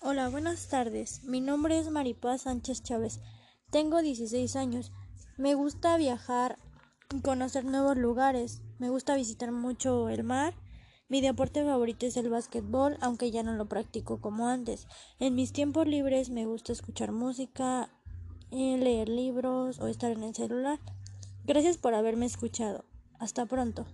Hola, buenas tardes. Mi nombre es Maripaz Sánchez Chávez. Tengo 16 años. Me gusta viajar y conocer nuevos lugares. Me gusta visitar mucho el mar. Mi deporte favorito es el básquetbol, aunque ya no lo practico como antes. En mis tiempos libres me gusta escuchar música, eh, leer libros o estar en el celular. Gracias por haberme escuchado. Hasta pronto.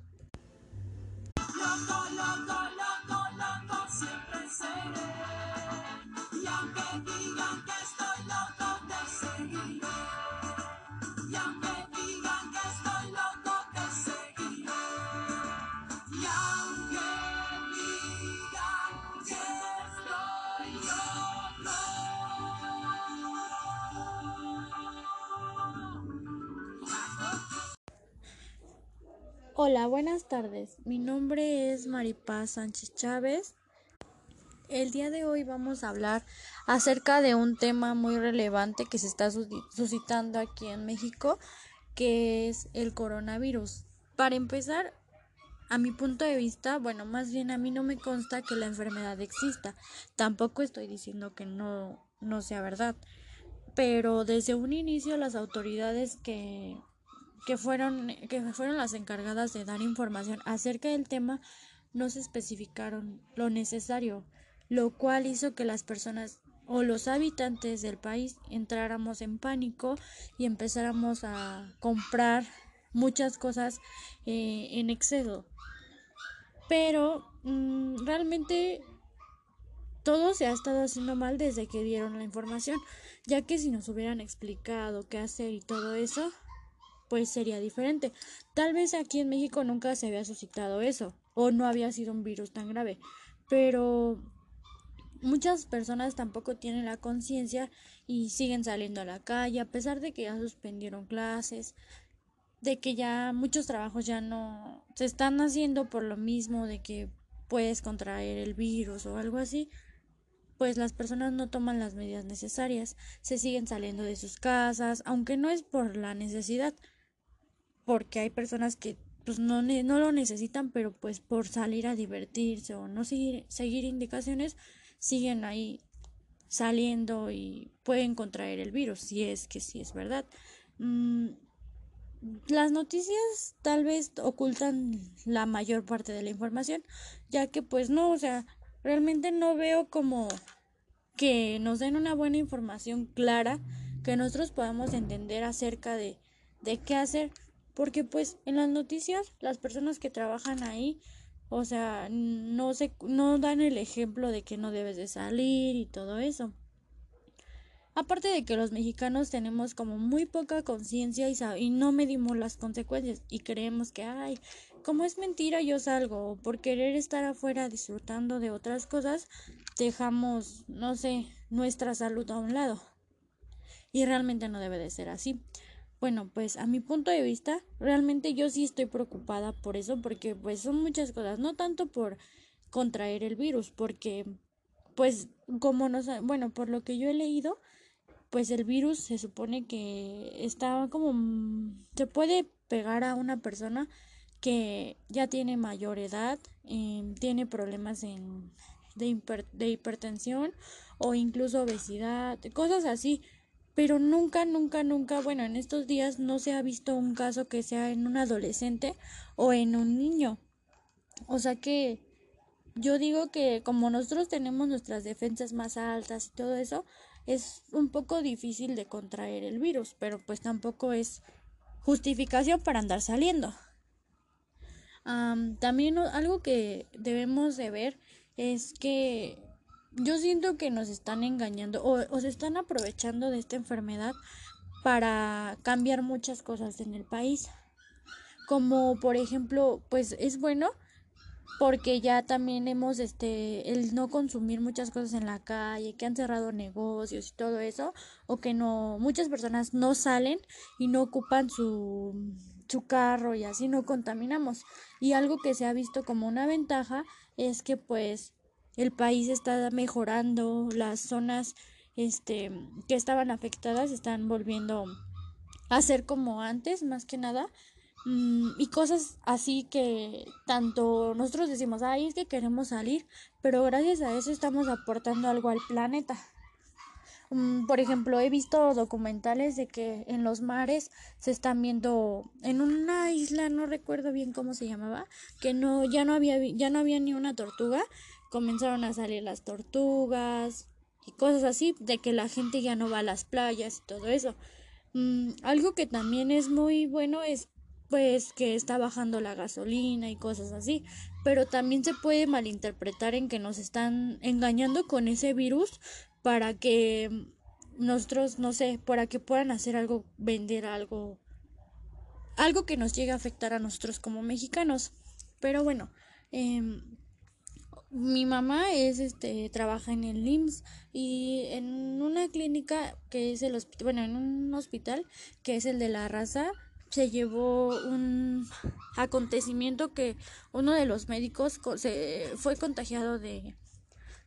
Hola, buenas tardes. Mi nombre es Maripaz Sánchez Chávez. El día de hoy vamos a hablar acerca de un tema muy relevante que se está suscitando aquí en México, que es el coronavirus. Para empezar, a mi punto de vista, bueno, más bien a mí no me consta que la enfermedad exista. Tampoco estoy diciendo que no, no sea verdad. Pero desde un inicio las autoridades que que fueron, que fueron las encargadas de dar información acerca del tema no se especificaron lo necesario, lo cual hizo que las personas o los habitantes del país entráramos en pánico y empezáramos a comprar muchas cosas eh, en exceso. Pero mm, realmente todo se ha estado haciendo mal desde que dieron la información, ya que si nos hubieran explicado qué hacer y todo eso, pues sería diferente. Tal vez aquí en México nunca se había suscitado eso, o no había sido un virus tan grave, pero muchas personas tampoco tienen la conciencia y siguen saliendo a la calle, a pesar de que ya suspendieron clases, de que ya muchos trabajos ya no se están haciendo por lo mismo de que puedes contraer el virus o algo así, pues las personas no toman las medidas necesarias, se siguen saliendo de sus casas, aunque no es por la necesidad, porque hay personas que pues no, no lo necesitan, pero pues por salir a divertirse o no seguir, seguir indicaciones, siguen ahí saliendo y pueden contraer el virus, si es que sí es verdad. Mm, las noticias tal vez ocultan la mayor parte de la información, ya que pues no, o sea, realmente no veo como que nos den una buena información clara que nosotros podamos entender acerca de, de qué hacer porque pues en las noticias las personas que trabajan ahí o sea no se no dan el ejemplo de que no debes de salir y todo eso. Aparte de que los mexicanos tenemos como muy poca conciencia y, y no medimos las consecuencias y creemos que ay como es mentira yo salgo o por querer estar afuera disfrutando de otras cosas dejamos no sé nuestra salud a un lado. Y realmente no debe de ser así bueno, pues a mi punto de vista, realmente yo sí estoy preocupada por eso, porque pues son muchas cosas, no tanto por contraer el virus, porque pues como nos, bueno, por lo que yo he leído, pues el virus se supone que está como, se puede pegar a una persona que ya tiene mayor edad, eh, tiene problemas en, de hipertensión o incluso obesidad, cosas así pero nunca, nunca, nunca, bueno, en estos días no se ha visto un caso que sea en un adolescente o en un niño. O sea que yo digo que como nosotros tenemos nuestras defensas más altas y todo eso, es un poco difícil de contraer el virus, pero pues tampoco es justificación para andar saliendo. también algo que debemos de ver es que yo siento que nos están engañando o, se están aprovechando de esta enfermedad para cambiar muchas cosas en el país. Como por ejemplo, pues es bueno porque ya también hemos este el no consumir muchas cosas en la calle, que han cerrado negocios y todo eso, o que no muchas personas no salen y no ocupan su su carro y así no contaminamos. Y algo que se ha visto como una ventaja es que pues el país está mejorando, las zonas este que estaban afectadas están volviendo a ser como antes, más que nada. Mm, y cosas así que tanto nosotros decimos, ay, es que queremos salir, pero gracias a eso estamos aportando algo al planeta. Mm, por ejemplo, he visto documentales de que en los mares se están viendo en una isla, no recuerdo bien cómo se llamaba, que no ya no había ya no había ni una tortuga, comenzaron a salir las tortugas y cosas así, de que la gente ya no va a las playas y todo eso. Mm, algo que también es muy bueno es pues que está bajando la gasolina y cosas así, pero también se puede malinterpretar en que nos están engañando con ese virus para que nosotros, no sé, para que puedan hacer algo, vender algo, algo que nos llegue a afectar a nosotros como mexicanos. Pero bueno, em, mi mamá es, este, trabaja en el IMSS y en una clínica que es el hospital, bueno, en un hospital que es el de la raza, se llevó un acontecimiento que uno de los médicos se fue contagiado de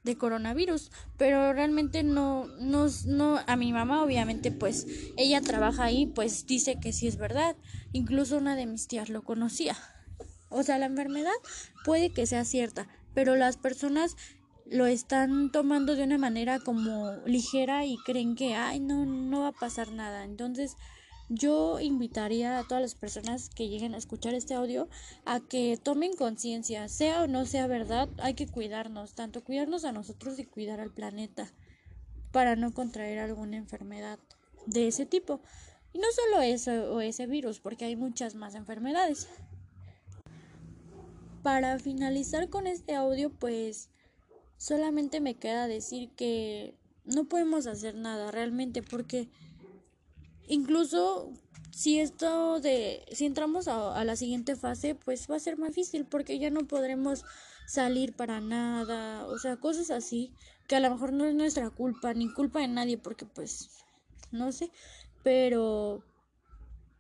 de coronavirus, pero realmente no, no, no, a mi mamá obviamente pues ella trabaja ahí, pues dice que sí es verdad, incluso una de mis tías lo conocía. O sea, la enfermedad puede que sea cierta, pero las personas lo están tomando de una manera como ligera y creen que, ay, no, no va a pasar nada. Entonces, yo invitaría a todas las personas que lleguen a escuchar este audio a que tomen conciencia, sea o no sea verdad, hay que cuidarnos, tanto cuidarnos a nosotros y cuidar al planeta para no contraer alguna enfermedad de ese tipo. Y no solo eso o ese virus, porque hay muchas más enfermedades. Para finalizar con este audio, pues solamente me queda decir que no podemos hacer nada realmente porque Incluso si esto de, si entramos a, la siguiente fase, pues va a ser más difícil porque ya no podremos salir para nada, o sea, cosas así que a lo mejor no es nuestra culpa, ni culpa de nadie, porque pues, no sé, pero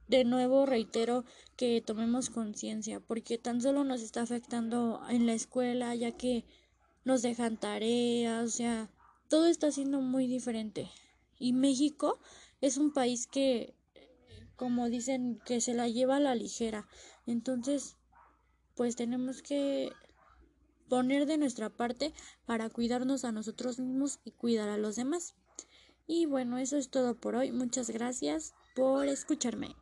de nuevo reitero que tomemos conciencia, porque tan solo nos está afectando en la escuela, ya que nos dejan tareas, o sea, todo está siendo muy diferente. Y México es un país que, como dicen, que se la lleva a la ligera. Entonces, pues tenemos que poner de nuestra parte para cuidarnos a nosotros mismos y cuidar a los demás. Y bueno, eso es todo por hoy. Muchas gracias por escucharme.